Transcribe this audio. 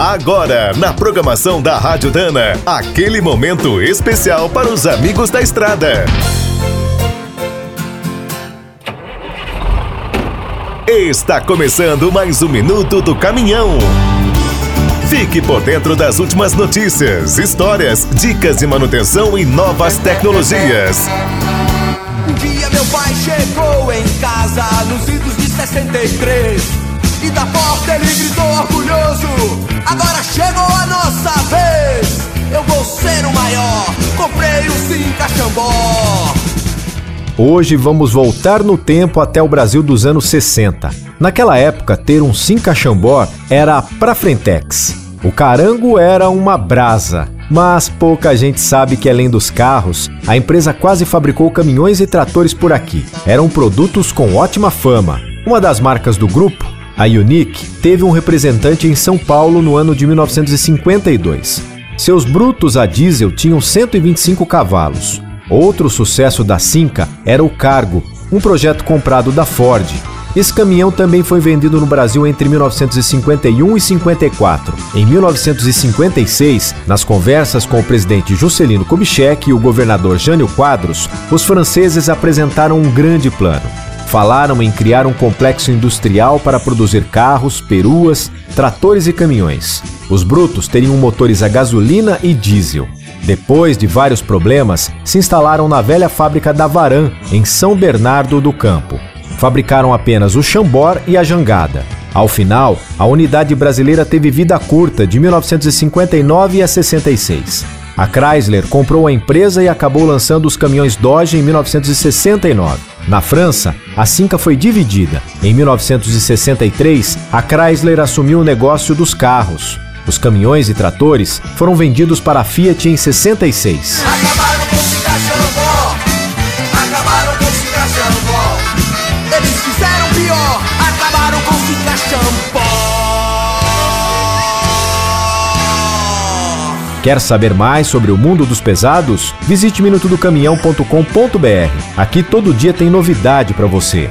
Agora, na programação da Rádio Dana, aquele momento especial para os amigos da estrada. Está começando mais um minuto do caminhão. Fique por dentro das últimas notícias, histórias, dicas de manutenção e novas tecnologias. Um dia meu pai chegou em casa nos idos de 63 e da porta ele gritou orgulhoso: Sim Xambó. Hoje vamos voltar no tempo até o Brasil dos anos 60. Naquela época, ter um Sim Caxambó era pra frentex. O carango era uma brasa. Mas pouca gente sabe que além dos carros, a empresa quase fabricou caminhões e tratores por aqui. Eram produtos com ótima fama. Uma das marcas do grupo, a Unique, teve um representante em São Paulo no ano de 1952. Seus brutos a diesel tinham 125 cavalos. Outro sucesso da Cinca era o Cargo, um projeto comprado da Ford. Esse caminhão também foi vendido no Brasil entre 1951 e 54. Em 1956, nas conversas com o presidente Juscelino Kubitschek e o governador Jânio Quadros, os franceses apresentaram um grande plano. Falaram em criar um complexo industrial para produzir carros, peruas, tratores e caminhões. Os brutos teriam motores a gasolina e diesel. Depois de vários problemas, se instalaram na velha fábrica da Varan, em São Bernardo do Campo. Fabricaram apenas o Chambor e a Jangada. Ao final, a unidade brasileira teve vida curta, de 1959 a 66. A Chrysler comprou a empresa e acabou lançando os caminhões Dodge em 1969. Na França, a Cinca foi dividida. Em 1963, a Chrysler assumiu o negócio dos carros. Os caminhões e tratores foram vendidos para a Fiat em 66. Acabaram com Cachambó. Acabaram com Cachambó. Eles fizeram pior. Acabaram com Cachambó. Quer saber mais sobre o mundo dos pesados? Visite minutodocaminhão.com.br. Aqui todo dia tem novidade para você.